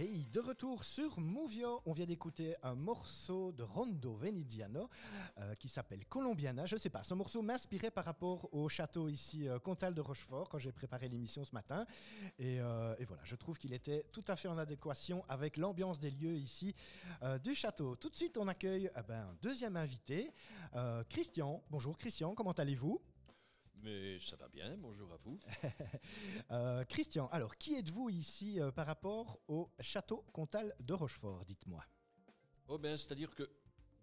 Hey, de retour sur Movio, on vient d'écouter un morceau de Rondo Venidiano euh, qui s'appelle Colombiana. Je sais pas, ce morceau m'inspirait par rapport au château ici, euh, Comtal de Rochefort, quand j'ai préparé l'émission ce matin. Et, euh, et voilà, je trouve qu'il était tout à fait en adéquation avec l'ambiance des lieux ici du château. Tout de suite, on accueille eh ben, un deuxième invité, Christian. Bonjour Christian, comment allez-vous? Mais ça va bien, bonjour à vous. Euh, Christian, alors qui êtes-vous ici euh, par rapport au château Comtal de Rochefort Dites-moi? Oh ben, c'est-à-dire que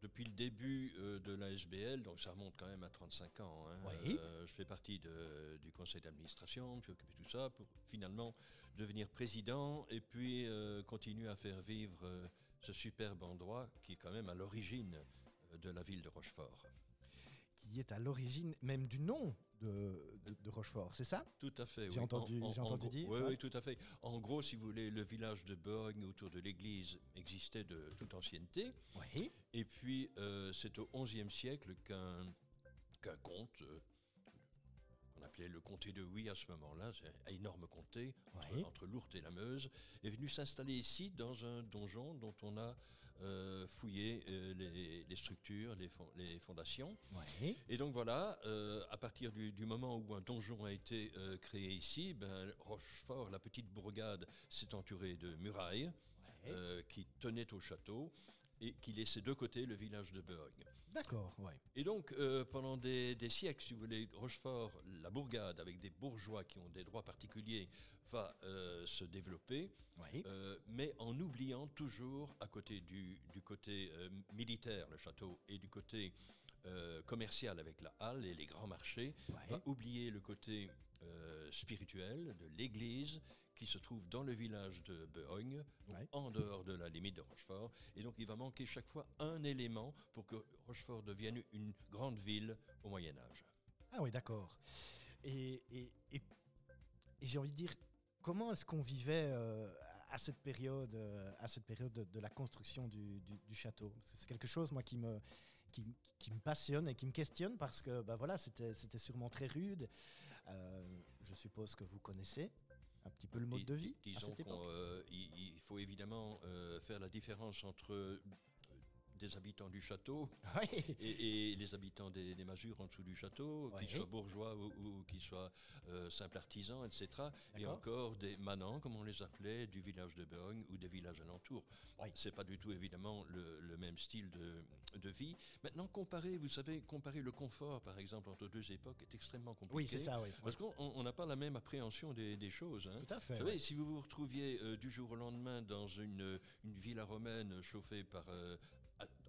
depuis le début euh, de la SBL, donc ça remonte quand même à 35 ans, hein, Oui. je fais partie de- du conseil d'administration, je suis occupé de tout ça pour finalement devenir président et puis continuer à faire vivre ce superbe endroit qui est quand même à l'origine de la ville de Rochefort. qui est à l'origine même du nom de, de- de Rochefort, c'est ça? Tout à fait. J'ai oui. entendu- j'ai entendu dire, Oui, oui, tout à fait. En gros, si vous voulez, le village de Borgne autour de l'église existait de toute ancienneté. Oui. Et puis, euh, c'est au XIe siècle qu'un comte, euh, qu'on appelait le comté de Huy à ce moment-là, c'est un énorme comté entre, Oui. entre l'Ourthe et la Meuse, est venu s'installer ici dans un donjon dont on a euh, fouillé euh, les, les structures, les, fon- les fondations. Et donc voilà, euh, à partir du, du moment où un donjon a été créé ici, ben, Rochefort, la petite bourgade, s'est entourée de murailles qui tenaient au château et qui laissaient de côté le village de Beogne. D'accord, ouais. Et donc, euh, pendant des, des siècles, si vous voulez, Rochefort, la bourgade, avec des bourgeois qui ont des droits particuliers, va euh, se développer, Oui. euh, mais en oubliant toujours, à côté du, du côté militaire, le château, et du côté commercial avec la halle et les grands marchés, Ouais. va oublier le côté spirituel de l'église qui se trouve dans le village de donc Ouais. en dehors de la limite de Rochefort. Et donc il va manquer chaque fois un élément pour que Rochefort devienne une grande ville au Moyen Âge. Ah oui, d'accord. Et, et, et- et j'ai envie de dire, comment est-ce qu'on vivait euh, à cette période, euh, à cette période de, de la construction du, du- du château? Parce que c'est quelque chose, moi, qui me, qui, qui me passionne et qui me questionne parce que, bah voilà, c'était c'était sûrement très rude. Euh, je suppose que vous connaissez un petit peu le mode Dis- de vie Disons qu'il il faut évidemment euh, faire la différence entre euh, des habitants du château Oui. et, et les habitants des, des masures en dessous du château, qu'ils soient bourgeois ou, ou qu'ils soient euh, simples artisans, etc. Et encore des manants, comme on les appelait, du village de Beogne ou des villages alentours. Oui. C'est pas du tout évidemment le, le même style de, de vie. Maintenant, comparer, vous savez, comparer le confort, par exemple, entre deux époques est extrêmement compliqué. Oui, c'est ça, oui. Parce qu'on on n'a pas la même appréhension des, des choses. hein. Tout à fait, Vous savez, si vous vous retrouviez euh, du jour au lendemain dans une, une villa romaine chauffée par, euh,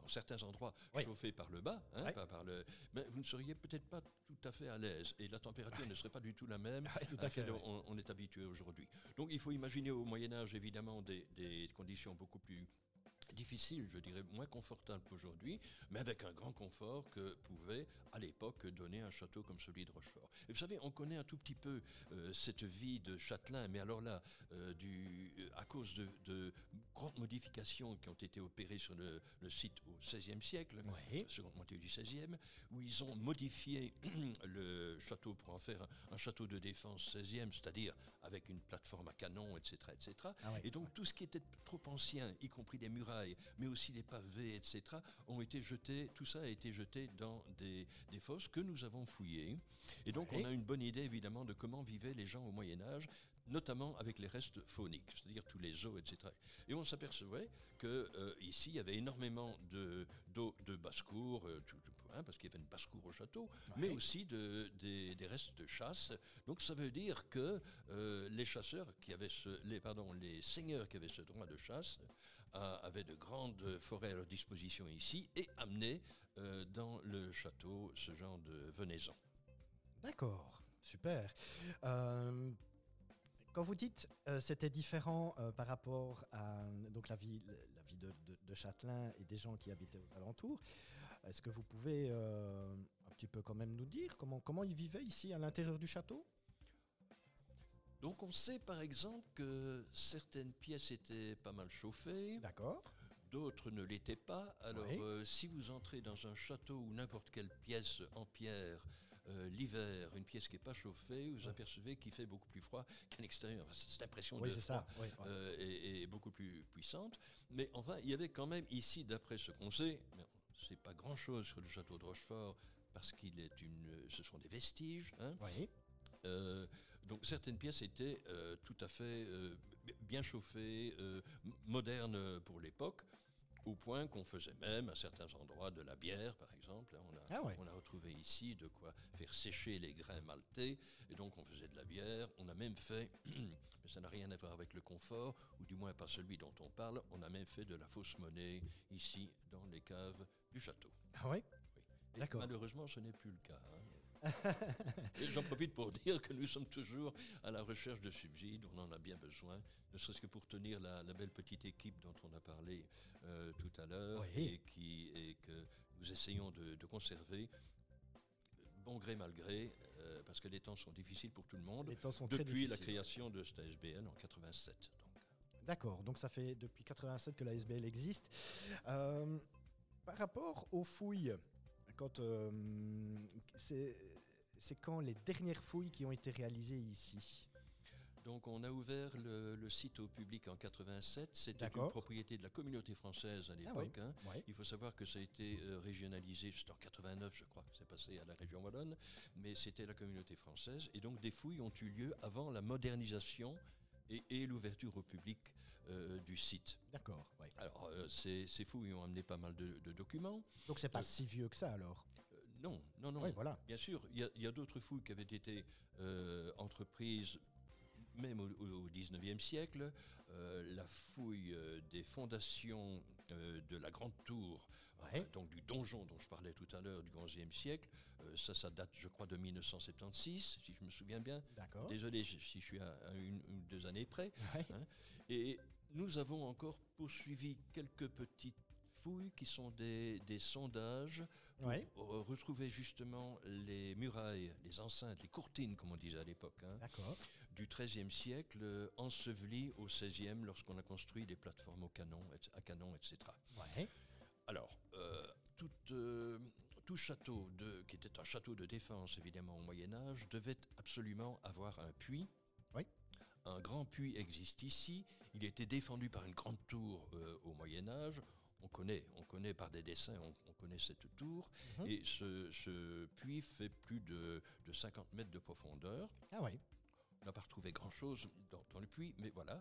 certains endroits, Oui. chauffée par le bas, hein, Ouais. pas par le, mais vous ne seriez peut-être pas tout à fait à l'aise et la température ne serait pas du tout la même tout à à laquelle fait, on, on est habitué aujourd'hui. Donc il faut imaginer au Moyen Âge évidemment des, des conditions beaucoup plus difficiles, je dirais moins confortables qu'aujourd'hui, mais avec un grand confort que pouvait à l'époque donner un château comme celui de Rochefort. Et vous savez, on connaît un tout petit peu euh, cette vie de châtelain, mais alors là, euh, du, euh, à cause de, de grandes modifications qui ont été opérées sur le, le site au XVIe siècle, Oui. seconde moitié du XVIe, où ils ont modifié le château pour en faire un, un château de défense XVIe, c'est-à-dire avec une plateforme à canon, etc. etc. Ah et donc tout ce qui était trop ancien, y compris des murailles, mais aussi des pavés, etc., ont été jetés, tout ça a été jeté dans des, des fosses que nous avons fouillées. Et donc Ouais. on a une bonne idée évidemment de comment vivaient les gens au Moyen Âge, notamment avec les restes fauniques, c'est-à-dire tous les os, etc. Et on s'apercevait que euh, ici il y avait énormément de d'eau de basse-cour, euh, tout- tout- hein, parce qu'il y avait une basse-cour au château, mais aussi de, des, des restes de chasse. Donc ça veut dire que euh, les chasseurs qui avaient ce, les pardon, les seigneurs qui avaient ce droit de chasse euh, avaient de grandes forêts à leur disposition ici et amenaient euh, dans le château ce genre de venaison. D'accord, super. Euh, quand vous dites euh, c'était différent euh, par rapport à donc la vie, la vie de, de- de Châtelain et des gens qui habitaient aux alentours, est-ce que vous pouvez euh, un petit peu quand même nous dire comment, comment ils vivaient ici à l'intérieur du château? Donc on sait par exemple que certaines pièces étaient pas mal chauffées, D'accord. d'autres ne l'étaient pas. Alors Oui. euh, si vous entrez dans un château ou n'importe quelle pièce en pierre euh, l'hiver, une pièce qui n'est pas chauffée, vous apercevez qu'il fait beaucoup plus froid qu'à l'extérieur. Cette impression Oui, de froid ça. oui, euh, est, est beaucoup plus puissante. Mais enfin, il y avait quand même ici, d'après ce qu'on sait, mais c'est pas grand-chose sur le château de Rochefort, parce qu'il est une, ce sont des vestiges. hein. Oui. Euh, donc certaines pièces étaient euh, tout à fait euh, bien chauffées, modernes pour l'époque, au point qu'on faisait même à certains endroits de la bière, par exemple. hein. On a, Ah ouais. on a retrouvé ici de quoi faire sécher les grains maltais, et donc on faisait de la bière. On a même fait, mais ça n'a rien à voir avec le confort, ou du moins pas celui dont on parle, on a même fait de la fausse monnaie ici dans les caves du château. Ah oui Et D'accord. Malheureusement, ce n'est plus le cas. hein. Et j'en profite pour dire que nous sommes toujours à la recherche de subsides, on en a bien besoin, ne serait-ce que pour tenir la, la belle petite équipe dont on a parlé euh, tout à l'heure Oui. et, qui, et que nous essayons de, de conserver, bon gré mal gré, euh, parce que les temps sont difficiles pour tout le monde, Les temps sont très depuis la création de cette ASBL en 87. Donc. D'accord, donc ça fait depuis 87 que la SBL existe. Euh, par rapport aux fouilles, quand euh, c'est quand les dernières fouilles qui ont été réalisées ici? Donc on a ouvert le, le site au public en 87. C'était une propriété de la communauté française à Ah l'époque. hein. Oui. Il faut savoir que ça a été euh, régionalisé, c'était en 89 je crois, que c'est passé à la région wallonne, mais c'était la communauté française. Et donc des fouilles ont eu lieu avant la modernisation et, et l'ouverture au public euh, du site. D'accord, oui. Alors euh, ces, ces fouilles ont amené pas mal de, de documents. Donc c'est pas Euh, si vieux que ça alors? Euh, non, non, non. Oui, voilà. Bien sûr, il y a, d'autres fouilles qui avaient été entreprises même au, 19e siècle. Euh, la fouille des fondations euh, de la Grande Tour, Ouais. euh, donc du donjon dont je parlais tout à l'heure du 11e siècle, euh, ça, ça date, je crois, de 1976, si je me souviens bien. D'accord. Désolé si je suis à, à une ou deux années près. Ouais. Et nous avons encore poursuivi quelques petites fouilles qui sont des, des sondages pour Ouais. retrouver justement les murailles, les enceintes, les courtines, comme on disait à l'époque, hein, D'accord. Du XIIIe siècle, euh, ensevelies au XVIe lorsqu'on a construit des plateformes au canon, à canon, etc. Ouais. Alors, euh, tout, euh, tout château, de, qui était un château de défense évidemment au Moyen Âge, devait absolument avoir un puits. Oui. Un grand puits existe ici. Il a été défendu par une grande tour euh, au Moyen Âge. On connaît, on connaît par des dessins, on, on connaît cette tour. Mhm. Et ce, ce puits fait plus de, de 50 mètres de profondeur. Ah oui. On n'a pas retrouvé grand-chose dans, dans le puits, mais voilà.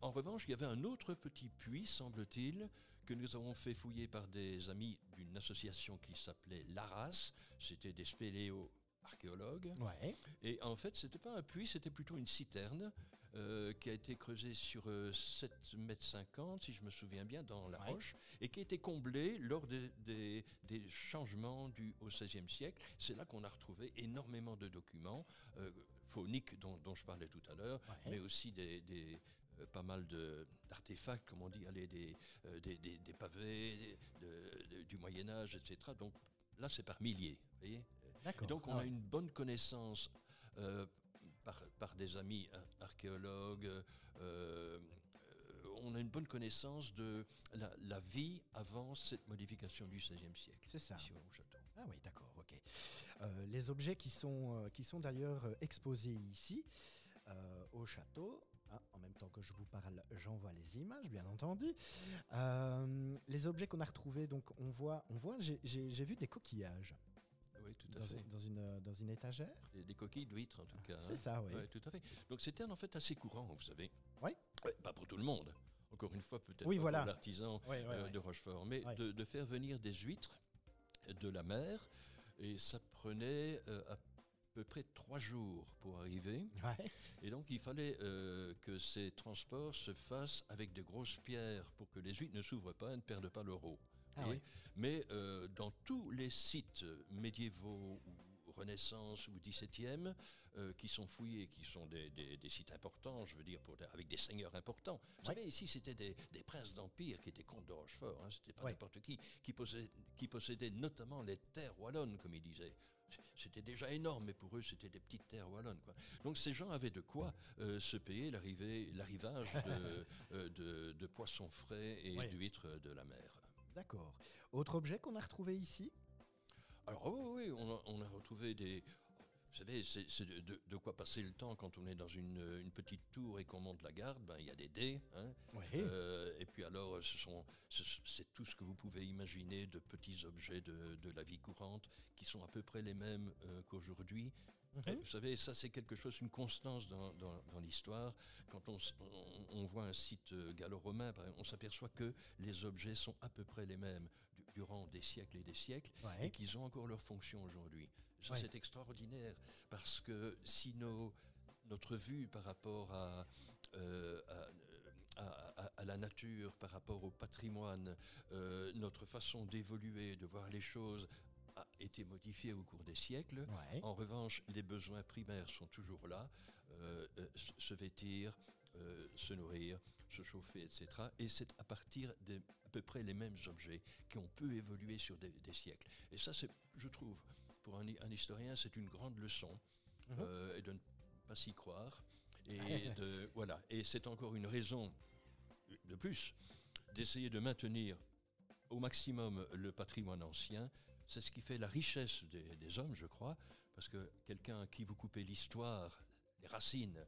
En revanche, il y avait un autre petit puits, semble-t-il, que nous avons fait fouiller par des amis d'une association qui s'appelait l'ARAS. C'était des spéléo-archéologues. Ouais. Et en fait, c'était pas un puits, c'était plutôt une citerne euh, qui a été creusée sur euh, 7 mètres 50, si je me souviens bien, dans la Ouais. roche, et qui a été comblée lors des, des- des changements du, au XVIe siècle. C'est là qu'on a retrouvé énormément de documents euh, phoniques dont, dont je parlais tout à l'heure, Ouais. mais aussi des, des, euh, pas mal d'artefacts, comme on dit, allez, des, euh, des, des- des pavés de- de- du Moyen Âge, etc. Donc là, c'est par milliers, voyez et donc on Ah a ouais. une bonne connaissance euh, par, par des amis ar- archéologues, on a une bonne connaissance de la, la vie avant cette modification du XVIe siècle. C'est ça. Ici au château. Ah oui, d'accord, les objets qui sont, euh, qui sont d'ailleurs euh, exposés ici, euh, au château, hein, en même temps que je vous parle, j'envoie les images, bien entendu. Euh, les objets qu'on a retrouvés, donc on voit, on voit j'ai- vu des coquillages Oui, tout à dans, fait. dans une, euh, dans une étagère. Des, des coquilles d'huîtres en tout cas. C'est hein. ça, oui. Tout à fait. Donc c'était en fait assez courant, vous savez. Oui. Ouais, pas pour tout le monde. Encore une fois, peut-être Oui, pas voilà. pour l'artisan euh, de Rochefort, mais de faire venir des huîtres de la mer, et ça prenait euh, à peu près trois jours pour arriver. Ouais. Et donc il fallait euh, que ces transports se fassent avec de grosses pierres pour que les huîtres ne s'ouvrent pas et ne perdent pas leur eau. Ah oui. Mais euh, dans tous les sites médiévaux ou Renaissance ou 17e euh, qui sont fouillés, qui sont des, des- des sites importants, je veux dire, pour avec des seigneurs importants. Vous savez, ici, c'était des, des princes d'Empire qui étaient comtes de Rochefort, hein, c'était pas n'importe qui, qui possédaient, qui possédaient notamment les terres wallonnes, comme ils disaient. C'était déjà énorme, mais pour eux, c'était des petites terres wallonnes. Quoi. Donc ces gens avaient de quoi euh, se payer l'arrivée, l'arrivage de, euh, de, de poissons frais et d'huîtres de la mer. D'accord. Autre objet qu'on a retrouvé ici? Alors oui, oui, on a, on a retrouvé des, savez, c'est de, quoi passer le temps quand on est dans une, petite tour et qu'on monte la garde. Ben, il y a des dés. Hein. Euh, et puis alors, c'est tout ce que vous pouvez imaginer de petits objets de, la vie courante qui sont à peu près les mêmes euh, qu'aujourd'hui. Mhm. Vous savez, ça c'est quelque chose, une constance dans, l'histoire. Quand on, voit un site euh, gallo-romain, on s'aperçoit que les objets sont à peu près les mêmes durant des siècles et des siècles et qu'ils ont encore leur fonction aujourd'hui. Ça c'est extraordinaire parce que si notre vue par rapport euh, à, à, la nature, par rapport au patrimoine, euh, notre façon d'évoluer, de voir les choses a été modifié au cours des siècles. En revanche, les besoins primaires sont toujours là. Euh, se vêtir, se nourrir, se chauffer, etc. Et c'est à partir de à peu près les mêmes objets qui ont pu évoluer sur des, siècles. Et ça, c'est, je trouve, pour un, historien, c'est une grande leçon. Mhm. et de ne pas s'y croire. Et, de, voilà. et c'est encore une raison de plus d'essayer de maintenir au maximum le patrimoine ancien c'est ce qui fait la richesse des, hommes, je crois, parce que quelqu'un qui vous coupez l'histoire, les racines,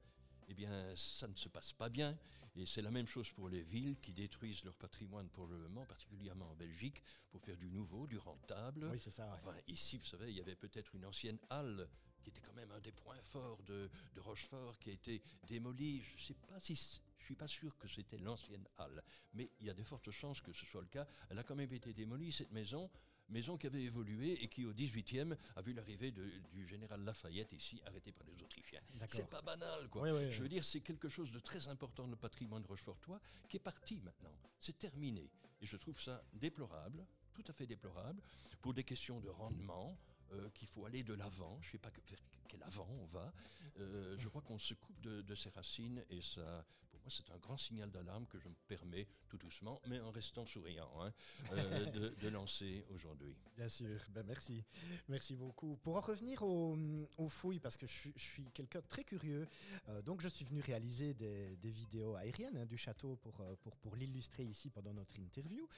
eh bien, ça ne se passe pas bien. Et c'est la même chose pour les villes qui détruisent leur patrimoine pour le moment, particulièrement en Belgique, pour faire du nouveau, du rentable. Oui, c'est ça. Enfin, ici, vous savez, il y avait peut-être une ancienne halle qui était quand même un des points forts de, Rochefort, qui a été démolie. Je ne sais pas si je suis pas sûr que c'était l'ancienne halle, mais il y a de fortes chances que ce soit le cas. Elle a quand même été démolie, cette maison maison qui avait évolué et qui, au 18e, a vu l'arrivée du général Lafayette ici, arrêté par les Autrichiens. C'est pas banal, quoi. Je veux dire, c'est quelque chose de très important dans le patrimoine rochefortois qui est parti maintenant. C'est terminé. Et je trouve ça déplorable, tout à fait déplorable, pour des questions de rendement, euh, qu'il faut aller de l'avant. Je ne sais pas vers quel avant on va. Euh, je crois qu'on se coupe de, de, ses racines et ça, moi, c'est un grand signal d'alarme que je me permets tout doucement, mais en restant souriant, hein, euh, de, lancer aujourd'hui. Bien sûr, ben merci. Merci beaucoup. Pour en revenir aux, fouilles, parce que je, suis quelqu'un de très curieux, donc je suis venu réaliser des, vidéos aériennes hein, du château pour, pour, pour l'illustrer ici pendant notre interview.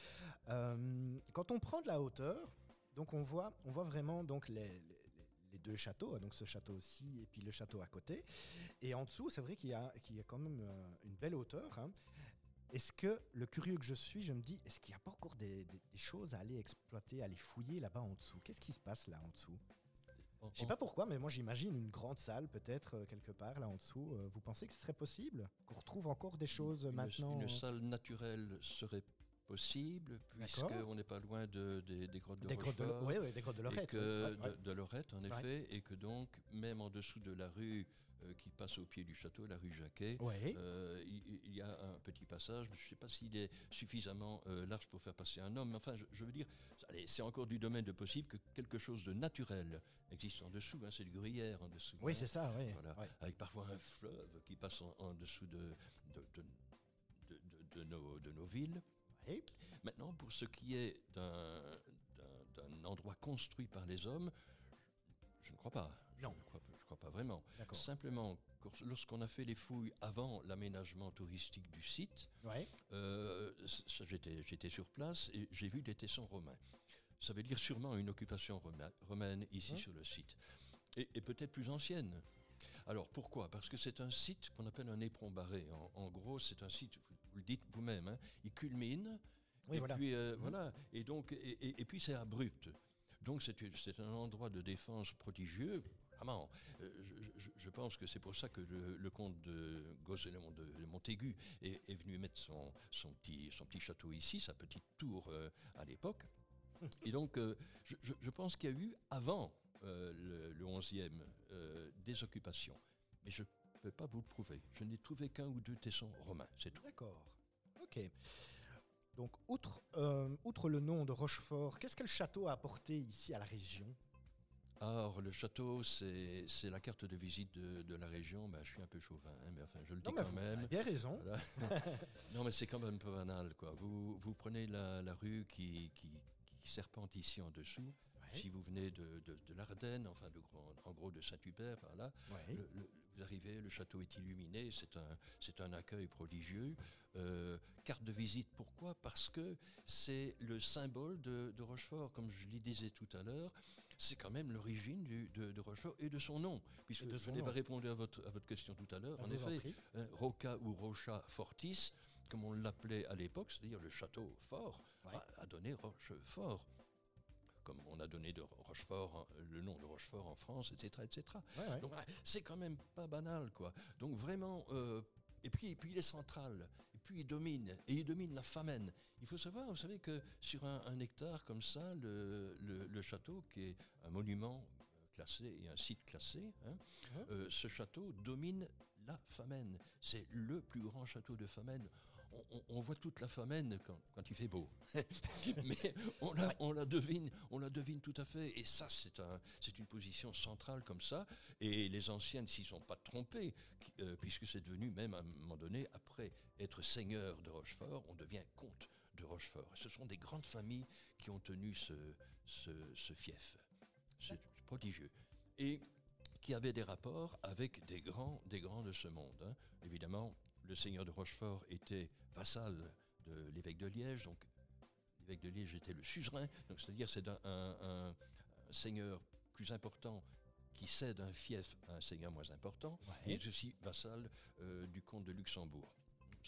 quand on prend de la hauteur, donc on voit, on voit vraiment donc les, deux châteaux, donc ce château-ci et puis le château à côté. Et en dessous, c'est vrai qu'il y, a, quand même euh, une belle hauteur. Hein. Est-ce que, le curieux que je suis, je me dis, est-ce qu'il n'y a pas encore des, choses à aller exploiter, à aller fouiller là-bas en dessous? Qu'est-ce qui se passe là en dessous? Je ne sais pas pourquoi, mais moi j'imagine une grande salle peut-être euh, quelque part là en dessous. Euh, vous pensez que ce serait possible? Qu'on retrouve encore des choses maintenant Une salle naturelle serait possible, puisqu'on n'est pas loin de, des, grottes de des grottes de, oui, oui, des grottes de Lorette. de, Lorette, en effet, et que donc, même en dessous de la rue euh, qui passe au pied du château, la rue Jacquet, euh, il, y, a un petit passage, je ne sais pas s'il est suffisamment euh, large pour faire passer un homme, mais enfin, je, veux dire, c'est encore du domaine de possible que quelque chose de naturel existe en dessous, hein, c'est du gruyère en dessous. Oui, hein. c'est ça, oui. Avec parfois un fleuve qui passe en, dessous de, de, nos, de nos villes. Maintenant, pour ce qui est d'un endroit construit par les hommes, je ne crois pas. Non. Je ne crois, pas vraiment. Simplement, lorsqu'on a fait les fouilles avant l'aménagement touristique du site, euh, j'étais sur place et j'ai vu des tessons romains. Ça veut dire sûrement une occupation romaine ici sur le site. Et, peut-être plus ancienne. Alors pourquoi? Parce que c'est un site qu'on appelle un éperon barré. En, gros, c'est un site, vous le dites vous-même, hein, il culmine. et puis euh, mhm. voilà. Et donc, et, puis c'est abrupt. Donc c'est un endroit de défense prodigieux. Vraiment, euh, je, pense que c'est pour ça que le, comte de Gosselin de, Montaigu est, venu mettre son, son, petit, son petit château ici, sa petite tour euh, à l'époque. Et donc, je, pense qu'il y a eu, avant le, le 11e, des occupations. Mais je ne peux pas vous le prouver. Je n'ai trouvé qu'un ou deux tessons romains, c'est tout. D'accord. Ok. Donc, outre, euh, outre le nom de Rochefort, qu'est-ce que le château a apporté ici à la région? Alors, le château, c'est la carte de visite de, la région. Ben, je suis un peu chauvin, hein, mais enfin, je le dis quand même. Vous avez bien raison. non, mais c'est quand même un peu banal. Quoi. Vous, vous prenez la, rue qui, qui, serpente ici en dessous. Si vous venez de, de, l'Ardenne, enfin, de, en, gros de Saint-Hubert, par là, vous arrivez, le château est illuminé, c'est un, c'est un accueil prodigieux. Euh, carte de visite, pourquoi? Parce que c'est le symbole de, Rochefort, comme je le disais tout à l'heure. c'est quand même l'origine de, de, Rochefort et de son nom. Puisque je n'ai pas répondu à votre, à votre question tout à l'heure. En effet, hein, Roca ou Rocha Fortis, comme on l'appelait à l'époque, c'est-à-dire le château fort, a, donné Rochefort comme on a donné de Rochefort, le nom de Rochefort en France, etc. etc. Donc c'est quand même pas banal, quoi. Donc vraiment, euh, et puis, puis il est central, et puis il domine, et il domine la famine. Il faut savoir, vous savez que sur un, hectare comme ça, le, le, château, qui est un monument classé et un site classé, hein, euh, ce château domine la Famenne. C'est le plus grand château de Famenne on, voit toute la famine quand, il fait beau. Mais on la, devine, on la devine tout à fait. Et ça, c'est un, une position centrale comme ça. Et les anciens ne s'y sont pas trompés, euh, puisque c'est devenu même à un moment donné, après être seigneur de Rochefort, on devient comte de Rochefort. ce sont des grandes familles qui ont tenu ce, fief. C'est prodigieux. Et qui avaient des rapports avec des grands, des grands de ce monde. Hein. Évidemment, le seigneur de Rochefort était vassal de l'évêque de Liège, donc l'évêque de Liège était le suzerain, donc c'est-à-dire c'est un, seigneur plus important qui cède un fief à un seigneur moins important, et est aussi vassal euh, du comte de Luxembourg.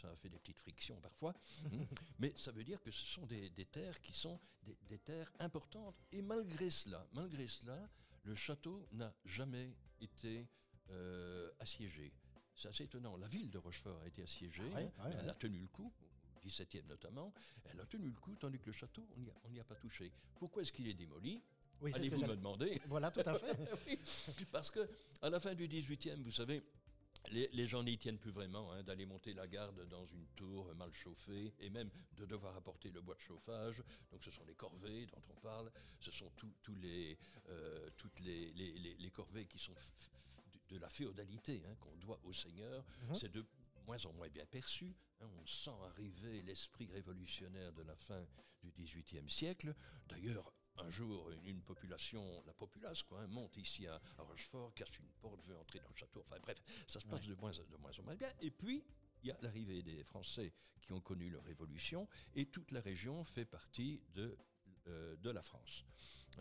Ça a fait des petites frictions parfois, hein. mais ça veut dire que ce sont des, terres qui sont des, terres importantes. Et malgré cela, malgré cela, le château n'a jamais été euh, assiégé. C'est assez étonnant. La ville de Rochefort a été assiégée. Ah elle a tenu le coup, au XVIIe notamment. Elle a tenu le coup, tandis que le château, on n'y a, pas touché. Pourquoi est-ce qu'il est démoli? Allez-vous me demander Voilà, tout à fait. parce que à la fin du XVIIIe, vous savez, les, gens n'y tiennent plus vraiment hein, d'aller monter la garde dans une tour mal chauffée et même de devoir apporter le bois de chauffage. Donc ce sont les corvées dont on parle, ce sont tous les, euh, toutes les, les, corvées qui sont de la féodalité hein, qu'on doit au Seigneur, mhm. c'est de moins en moins bien perçu. Hein. on sent arriver l'esprit révolutionnaire de la fin du XVIIIe siècle. D'ailleurs, un jour, une, population, la populace, quoi, hein, monte ici à, Rochefort, casse une porte, veut entrer dans le château. Enfin bref, ça se passe de, moins, de moins en moins bien. Et puis, il y a l'arrivée des Français qui ont connu leur révolution, et toute la région fait partie de, euh, de la France.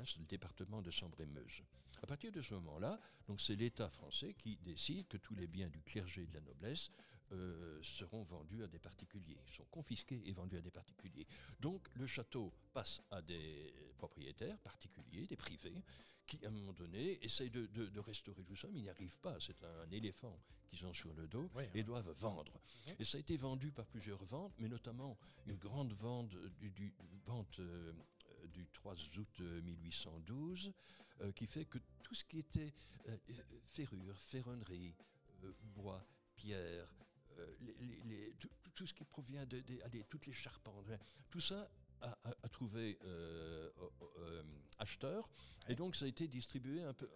c'est le département de Sambre-et-Meuse. À partir de ce moment-là, donc c'est l'État français qui décide que tous les biens du clergé et de la noblesse euh, seront vendus à des particuliers, sont confisqués et vendus à des particuliers. Donc le château passe à des propriétaires particuliers, des privés, qui à un moment donné essayent de, restaurer tout ça, mais ils n'y arrivent pas. C'est un, éléphant qu'ils ont sur le dos et doivent vendre. Et ça a été vendu par plusieurs ventes, mais notamment une grande vente, du, vente euh, du 3 août 1812 euh, qui fait que tout ce qui était euh, ferrure, ferronnerie, euh, bois, pierre, tout, ce qui provient de, toutes les charpentes, tout ça a, trouvé acheteur. Et donc ça a été distribué un peu,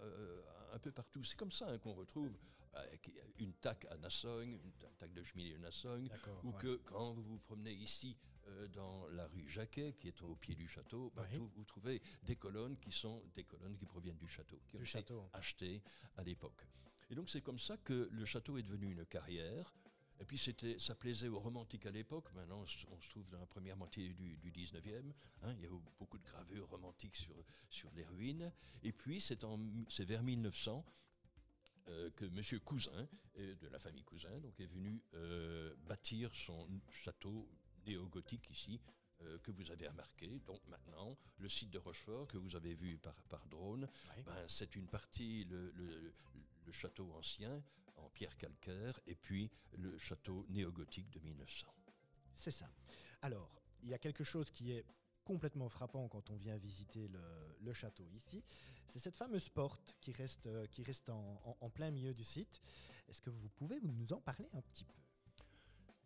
un peu partout. C'est comme ça hein, qu'on retrouve une tac à Nassogne, une tac de cheminée à Nassogne, ou que quand vous vous promenez ici euh, dans la rue Jacquet, qui est au pied du château, bah, vous, trouvez des colonnes qui sont des colonnes qui proviennent du château, qui ont été achetées à l'époque. Et donc c'est comme ça que le château est devenu une carrière. Et puis c'était, ça plaisait aux romantiques à l'époque. Maintenant, on se trouve dans la première moitié du, 19e. Hein. il y a eu beaucoup de gravures romantiques sur, sur les ruines. Et puis c'est, en, c'est vers 1900 euh, que M. Cousin, de la famille Cousin, donc, est venu euh, bâtir son château néo-gothique ici, euh, que vous avez remarqué. Donc maintenant, le site de Rochefort que vous avez vu par, par drone, ben, c'est une partie, le, le, château ancien en pierre calcaire et puis le château néo-gothique de 1900. C'est ça. Alors, il y a quelque chose qui est complètement frappant quand on vient visiter le, le château ici, c'est cette fameuse porte qui reste, euh, qui reste en, en plein milieu du site. Est-ce que vous pouvez nous en parler un petit peu?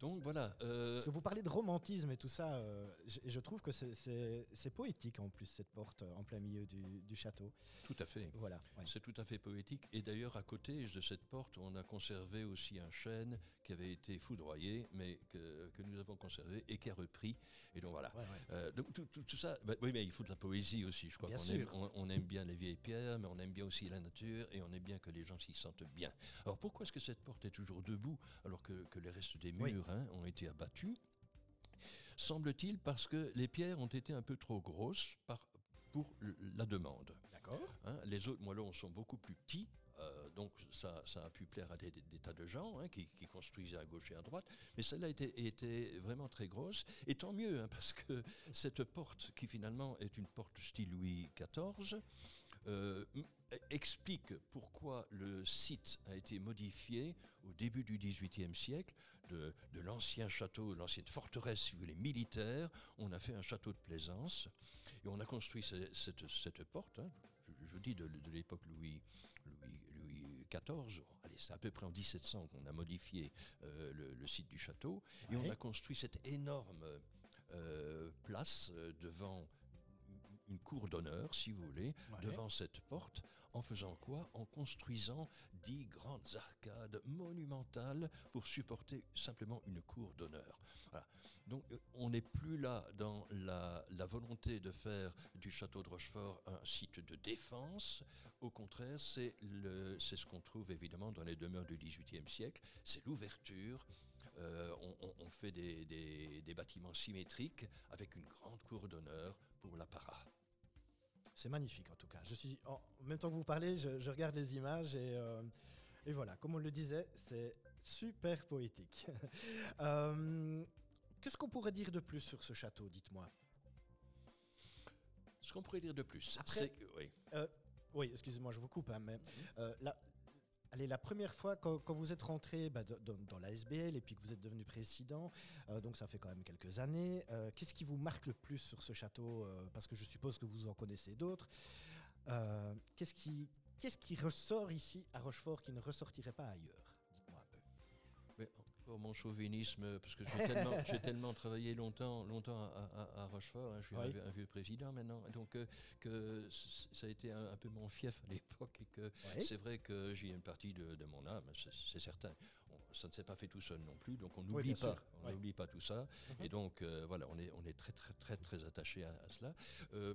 Donc voilà. Euh, Parce que vous parlez de romantisme et tout ça, euh, je, trouve que c'est poétique en plus cette porte en plein milieu du, château. Tout à fait. Voilà. C'est tout à fait poétique. Et d'ailleurs, à côté de cette porte, on a conservé aussi un chêne qui avait été foudroyé, mais que, nous avons conservé et qui a repris. Et donc voilà. Euh, donc tout, ça, bah, oui, mais il faut de la poésie aussi. Je crois qu'on aime, on, aime bien les vieilles pierres, mais on aime bien aussi la nature et on aime bien que les gens s'y sentent bien. Alors pourquoi est-ce que cette porte est toujours debout alors que, les restes des murs ont été abattus, semble-t-il parce que les pierres ont été un peu trop grosses par, pour la demande. D'accord. Hein, les autres moellons sont beaucoup plus petits, euh, donc ça, a pu plaire à des, tas de gens hein, qui, construisaient à gauche et à droite, mais celle-là était, vraiment très grosse, et tant mieux, hein, parce que cette porte, qui finalement est une porte style Louis XIV, euh, explique pourquoi le site a été modifié au début du XVIIIe siècle. De, l'ancien château, l'ancienne forteresse, si vous voulez, militaire, on a fait un château de plaisance et on a construit cette, porte. Hein. je, vous dis de, l'époque Louis, Louis, Allez, c'est à peu près en 1700 qu'on a modifié euh, le, site du château. Et on a construit cette énorme euh, place devant une cour d'honneur, si vous voulez, devant cette porte, en faisant quoi? En construisant dix grandes arcades monumentales pour supporter simplement une cour d'honneur. Donc on n'est plus là dans la, volonté de faire du château de Rochefort un site de défense. Au contraire, c'est ce qu'on trouve évidemment dans les demeures du XVIIIe siècle, c'est l'ouverture. Euh, on, fait des, des, bâtiments symétriques avec une grande cour d'honneur pour l'apparat. C'est magnifique en tout cas. Je suis, en même temps que vous parlez, je, regarde les images et, euh, et, voilà, comme on le disait, c'est super poétique. Euh, qu'est-ce qu'on pourrait dire de plus sur ce château, dites-moi? Ce qu'on pourrait dire de plus, c'est oui. Euh, oui, excusez-moi, je vous coupe, hein, mais là, Allez, la première fois, quand, vous êtes rentré bah, dans, la SBL et puis que vous êtes devenu président, euh, donc ça fait quand même quelques années, euh, qu'est-ce qui vous marque le plus sur ce château euh, Parce que je suppose que vous en connaissez d'autres. qu'est-ce qui ressort ici à Rochefort qui ne ressortirait pas ailleurs? Mon chauvinisme, parce que j'ai tellement, tellement, travaillé longtemps, longtemps à, Rochefort, hein, je suis un, vieux président maintenant, donc euh, que ça a été un, peu mon fief à l'époque et que c'est vrai que j'ai une partie de, mon âme, c'est certain. ça ne s'est pas fait tout seul non plus, donc on n'oublie pas, on n'oublie pas tout ça, mhm. et donc euh, voilà, on est, on est très très très très attaché à, cela. Euh,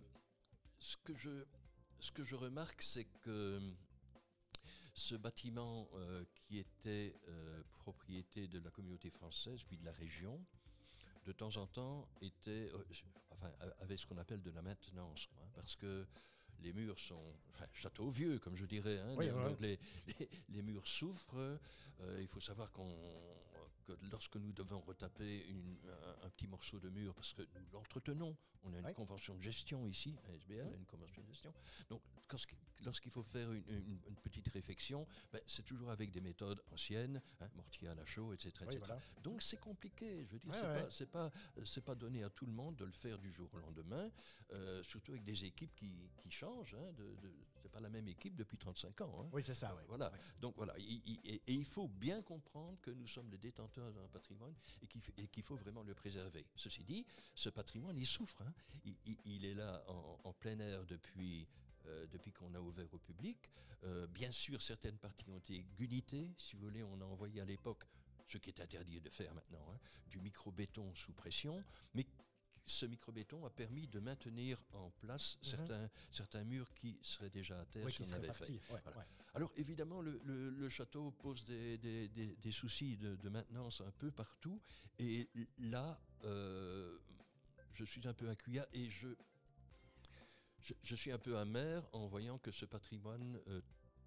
ce que je ce que je remarque, c'est que ce bâtiment euh, qui était euh, propriété de la communauté française, puis de la région, de temps en temps était, euh, enfin, avait ce qu'on appelle de la maintenance, hein, parce que les murs sont enfin, château vieux, comme je dirais. Hein, les, les, murs souffrent. il faut savoir qu'on que lorsque nous devons retaper un, petit morceau de mur, parce que nous l'entretenons, on a une convention de gestion ici, à SBL, une convention de gestion. Donc, lorsqu'il faut faire une, petite réfection, ben, c'est toujours avec des méthodes anciennes, hein, mortier à la chaux, etc. Donc, c'est compliqué. Je veux dire, c'est pas, c'est pas, donné à tout le monde de le faire du jour au lendemain, euh, surtout avec des équipes qui, changent. Hein, de, pas la même équipe depuis 35 ans. Hein. Oui, c'est ça. Voilà. Donc voilà, et, il faut bien comprendre que nous sommes les détenteurs d'un patrimoine et qu'il faut vraiment le préserver. Ceci dit, ce patrimoine, il souffre. Hein. Il, est là en, plein air depuis, euh, depuis qu'on a ouvert au public. Euh, bien sûr, certaines parties ont été gunitées. Si vous voulez, on a envoyé à l'époque ce qui est interdit de faire maintenant, hein, du micro-béton sous pression, mais ce micro-béton a permis de maintenir en place mhm. certains, certains murs qui seraient déjà à terre si on avait fait. Alors évidemment, le, château pose des, des, soucis de, maintenance un peu partout. Et là, euh, je suis un peu cuillère et je, je, suis un peu amer en voyant que ce patrimoine euh,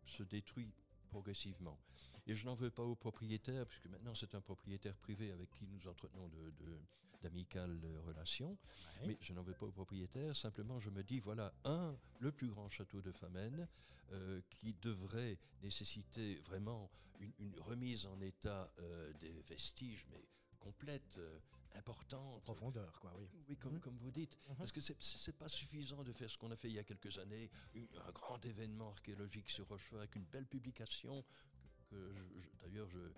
se détruit progressivement. Et je n'en veux pas au propriétaire, puisque maintenant c'est un propriétaire privé avec qui nous entretenons de, d'amicales relations, mais je n'en veux pas au propriétaire, simplement je me dis, voilà, un, le plus grand château de Famenne, euh, qui devrait nécessiter vraiment une, remise en état euh, des vestiges, mais complète, euh, importante. Profondeur, quoi, oui. Oui, comme, mhm. comme vous dites, mhm. parce que c'est pas suffisant de faire ce qu'on a fait il y a quelques années, un grand événement archéologique sur Rochefort avec une belle publication, que, d'ailleurs je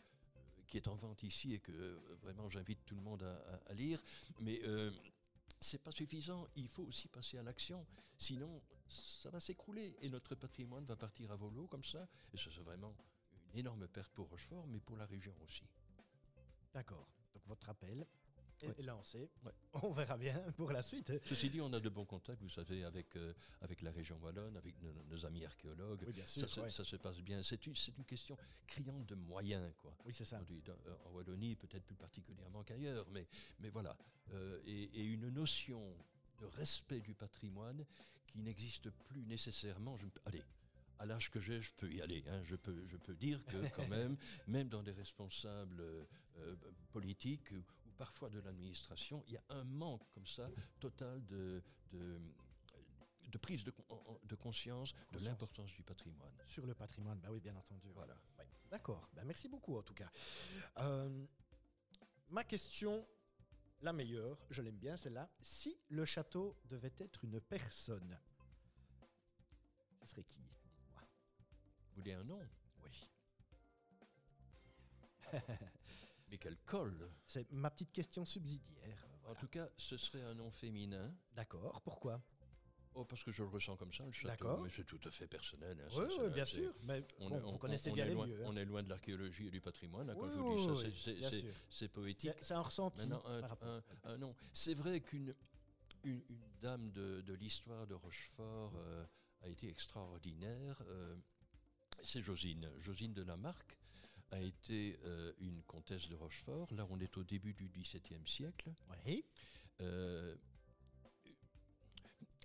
qui est en vente ici et que euh, vraiment j'invite tout le monde à, lire. Mais euh, c'est pas suffisant. Il faut aussi passer à l'action. Sinon, ça va s'écrouler et notre patrimoine va partir à volo comme ça. Et ce serait vraiment une énorme perte pour Rochefort, mais pour la région aussi. D'accord. Donc votre appel est, lancé. On verra bien pour la suite. Ceci dit, on a de bons contacts, vous savez, avec, euh, avec la région wallonne, avec nos, amis archéologues. Oui, bien sûr, ça, se, passe bien. C'est une, une question criante de moyens, quoi. Oui, c'est ça. En Wallonie, peut-être plus particulièrement qu'ailleurs, mais, mais voilà. Euh, et, une notion de respect du patrimoine qui n'existe plus nécessairement. Je, allez, à l'âge que j'ai, je peux y aller. Hein. Je, peux, je peux dire que quand même, même dans des responsables euh, politiques parfois de l'administration, il y a un manque comme ça total de, de, de prise de, de conscience, de l'importance du patrimoine. Sur le patrimoine, bah oui, bien entendu. Voilà. D'accord. Bah merci beaucoup en tout cas. Euh, ma question, la meilleure, je l'aime bien celle-là. Si le château devait être une personne, ce serait qui vous voulez un nom? Oui. Mais quel col C'est ma petite question subsidiaire. En tout cas, ce serait un nom féminin. D'accord, pourquoi? Oh, parce que je le ressens comme ça, le château. Mais c'est tout à fait personnel. Hein, oui, oui, bien sûr. Mais on, on, connaissait bien les loin, lieux. On est loin de l'archéologie et du patrimoine. Hein, quand je vous dis ça, c'est poétique. C'est un ressenti. un, nom. C'est vrai qu'une une, dame de, de l'histoire de Rochefort euh, a été extraordinaire. Euh, c'est Josine. Josine de Lamarck a été euh, une comtesse de Rochefort. Là, on est au début du XVIIe siècle. Oui. Euh,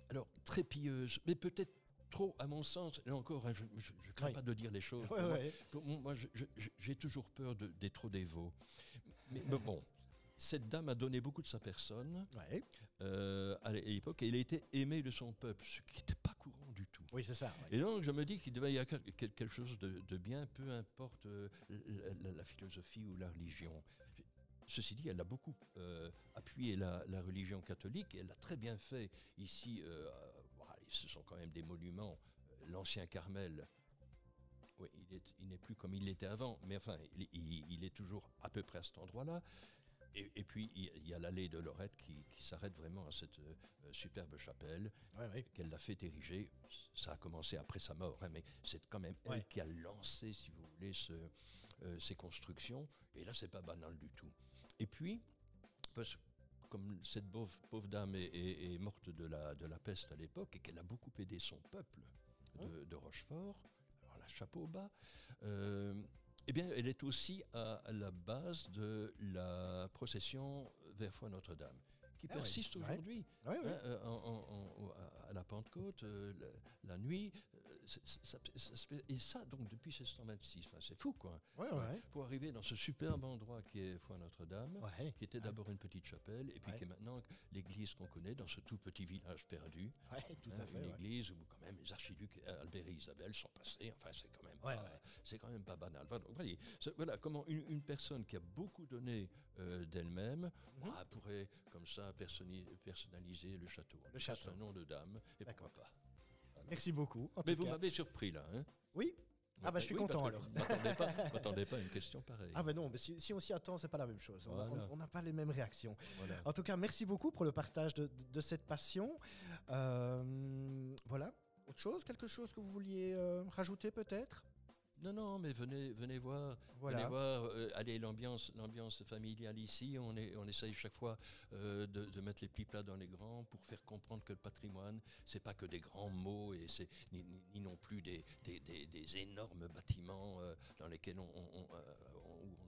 alors, très pieuse, mais peut-être trop, à mon sens, et encore, hein, je ne crains pas de dire les choses. moi, j'ai toujours peur d'être trop dévot. Mais, bon, cette dame a donné beaucoup de sa personne euh, à l'époque et elle a été aimée de son peuple, ce qui n'était pas courant du tout. Oui, c'est ça. Et donc, je me dis qu'il devait y avoir quelque chose de, bien, peu importe euh, la, philosophie ou la religion. Ceci dit, elle a beaucoup euh, appuyé la, religion catholique elle l'a très bien fait ici. Euh, ce sont quand même des monuments. L'ancien Carmel, oui, il n'est plus comme il l'était avant, mais enfin, il, est toujours à peu près à cet endroit-là. Et, puis, il y a l'allée de Lorette qui, s'arrête vraiment à cette euh, superbe chapelle qu'elle l'a fait ériger. Ça a commencé après sa mort, hein, mais c'est quand même elle qui a lancé, si vous voulez, ce, euh, ces constructions. Et là, c'est pas banal du tout. Et puis, parce, comme cette pauvre, dame est, morte de la, de la peste à l'époque et qu'elle a beaucoup aidé son peuple de, Rochefort, alors la chapeau bas, euh, eh bien, elle est aussi à, la base de la procession vers Foi Notre-Dame qui ah persiste aujourd'hui. Hein, euh, à la Pentecôte, euh, la, nuit, et ça, donc, depuis 1626. c'est fou, quoi. Pour arriver dans ce superbe endroit qui est Foi Notre-Dame, qui était d'abord une petite chapelle, et puis qui est maintenant l'église qu'on connaît dans ce tout petit village perdu. tout à hein, fait, une église où, quand même, les archiducs Albert et Isabelle sont passés. Enfin, c'est quand même pas, c'est quand même pas banal. Voilà, comment une, personne qui a beaucoup donné euh, d'elle-même mhm. ah, pourrait, comme ça, personnaliser le château. Le château. un nom de dame, et pourquoi pas. Merci beaucoup. Mais vous m'avez surpris là. Hein oui. Ah bah je suis content alors. Je m'attendais pas, à une question pareille. Ah bah non, mais si, on s'y attend, c'est pas la même chose. On n'a pas les mêmes réactions. En tout cas, merci beaucoup pour le partage de, cette passion. Euh, voilà. Autre chose, quelque chose que vous vouliez euh, rajouter peut-être? Non, non, mais venez, venez voir, venez voir. Euh, allez, l'ambiance, l'ambiance familiale ici. On est, on essaye chaque fois euh, de, mettre les petits plats dans les grands pour faire comprendre que le patrimoine, c'est pas que des grands mots et c'est ni, non plus des, des, énormes bâtiments euh, dans lesquels on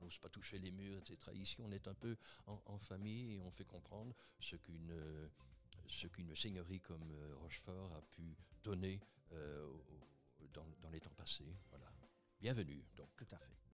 n'ose pas toucher les murs, etc. Ici, on est un peu en, famille et on fait comprendre ce qu'une ce qu'une seigneurie comme Rochefort a pu donner dans, dans les temps passés. Voilà bienvenue. Donc. Tout à fait.